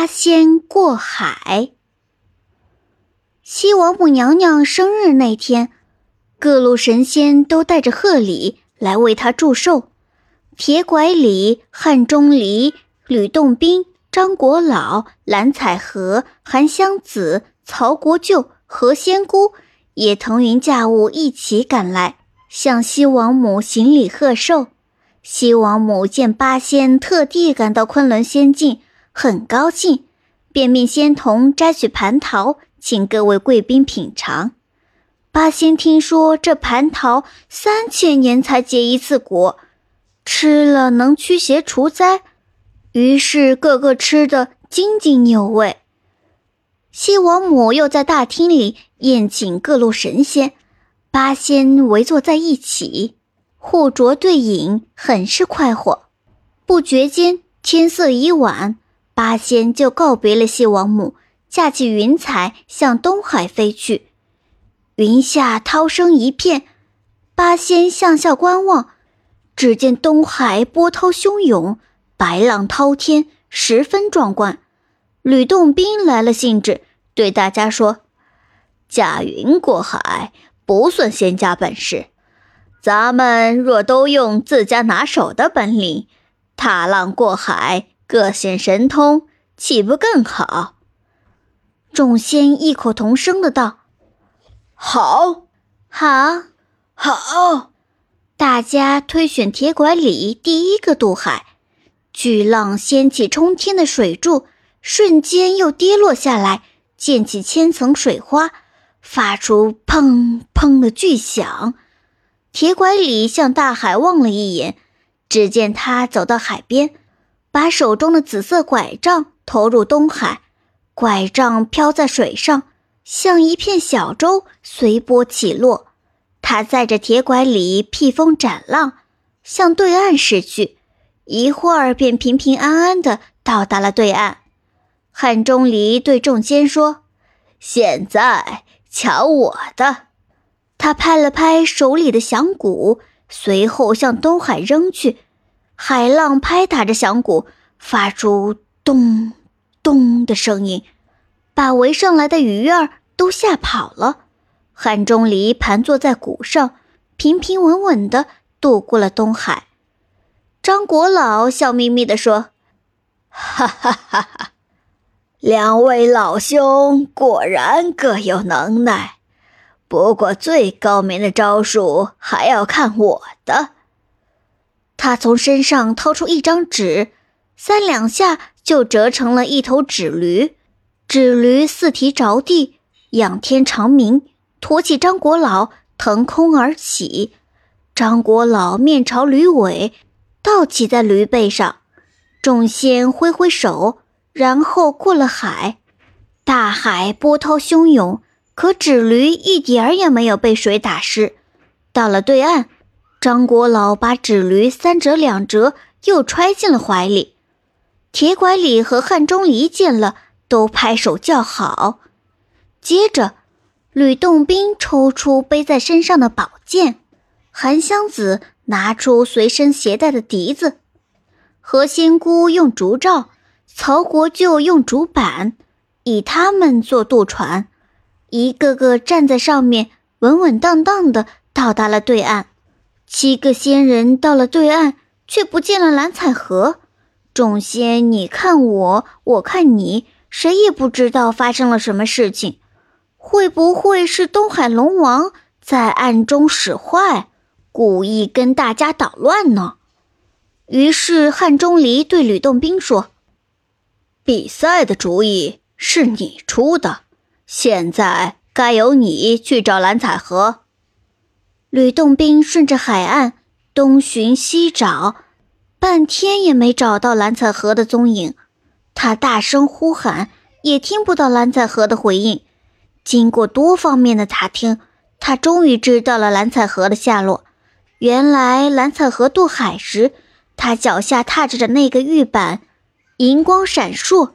八仙过海。西王母娘娘生日那天，各路神仙都带着贺礼来为她祝寿。铁拐李、汉钟离、吕洞宾、张国老、蓝采和、韩湘子、曹国舅、何仙姑也腾云驾雾一起赶来，向西王母行礼贺寿。西王母见八仙特地赶到昆仑仙境，很高兴，便命仙童摘取蟠桃，请各位贵宾品尝。八仙听说这蟠桃三千年才结一次果，吃了能驱邪除灾，于是个个吃得津津有味。西王母又在大厅里宴请各路神仙，八仙围坐在一起。互酌对饮，很是快活。不觉间，天色已晚，八仙就告别了西王母，驾起云彩向东海飞去。云下涛声一片，八仙向下观望，只见东海波涛汹涌，白浪滔天，十分壮观。吕洞宾来了兴致，对大家说：“驾云过海，不算仙家本事。”咱们若都用自家拿手的本领，踏浪过海，各显神通，岂不更好？众仙异口同声的道：“好，好，好！”大家推选铁拐李第一个渡海，巨浪掀起冲天的水柱，瞬间又跌落下来，溅起千层水花，发出砰砰的巨响。铁拐李向大海望了一眼，只见他走到海边，把手中的紫色拐杖投入东海，拐杖飘在水上，像一片小舟，随波起落。他载着铁拐李披风斩浪，向对岸驶去，一会儿便平平安安的到达了对岸。汉钟离对众仙说：“现在瞧我的！”他拍了拍手里的响鼓，随后向东海扔去。海浪拍打着响鼓，发出咚咚的声音，把围上来的鱼儿都吓跑了。汉钟离盘坐在鼓上，平平稳稳地渡过了东海。张国老笑眯眯地说：“哈哈哈哈，两位老兄果然各有能耐。”不过，最高明的招数还要看我的。他从身上掏出一张纸，三两下就折成了一头纸驴。纸驴四蹄着地，仰天长鸣，驮起张国老腾空而起。张国老面朝驴尾，倒骑在驴背上。众仙挥挥手，然后过了海。大海波涛汹涌。可纸驴一点儿也没有被水打湿。到了对岸，张国老把纸驴三折两折，又揣进了怀里。铁拐李和汉钟离见了，都拍手叫好。接着，吕洞宾抽出背在身上的宝剑，韩湘子拿出随身携带的笛子，何仙姑用竹杖，曹国舅用竹板，以他们做渡船。一个个站在上面，稳稳当当的到达了对岸。七个仙人到了对岸，却不见了蓝采和。众仙你看我，我看你，谁也不知道发生了什么事情。会不会是东海龙王在暗中使坏，故意跟大家捣乱呢？于是汉钟离对吕洞宾说：“比赛的主意是你出的。”现在该由你去找蓝采和。吕洞宾顺着海岸东寻西找，半天也没找到蓝采和的踪影。他大声呼喊，也听不到蓝采和的回应。经过多方面的打听，他终于知道了蓝采和的下落。原来蓝采和渡海时，他脚下踏着的那个玉板，银光闪烁，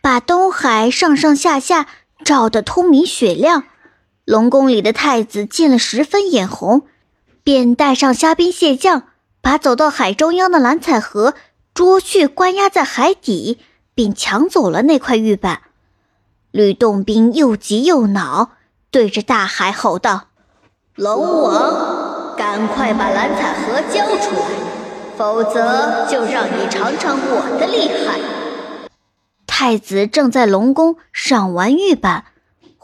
把东海上上下下。照得通明雪亮，龙宫里的太子见了十分眼红，便带上虾兵蟹将，把走到海中央的蓝采和捉去关押在海底，并抢走了那块玉板。吕洞宾又急又恼，对着大海吼道：“龙王，赶快把蓝采和交出来，否则就让你尝尝我的厉害！”太子正在龙宫赏玩玉板，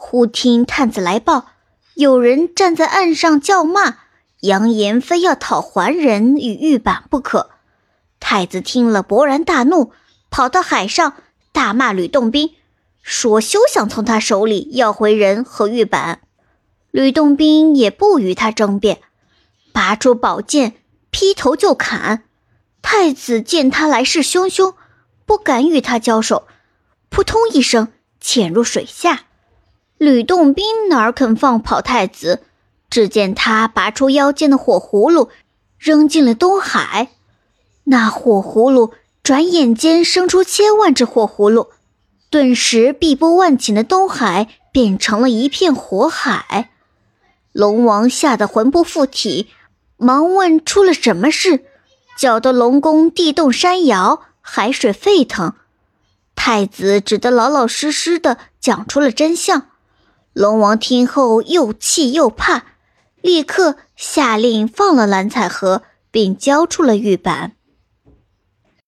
忽听探子来报，有人站在岸上叫骂，扬言非要讨还人与玉板不可。太子听了，勃然大怒，跑到海上大骂吕洞宾。说休想从他手里要回人和玉板，吕洞宾也不与他争辩，拔出宝剑劈头就砍。太子见他来势汹汹，不敢与他交手，扑通一声潜入水下。吕洞宾哪肯放跑太子？只见他拔出腰间的火葫芦，扔进了东海。那火葫芦转眼间生出千万只火葫芦。顿时，碧波万顷的东海变成了一片火海。龙王吓得魂不附体，忙问出了什么事，搅得龙宫地动山摇，海水沸腾。太子只得老老实实的讲出了真相。龙王听后又气又怕，立刻下令放了蓝采和，并交出了玉板。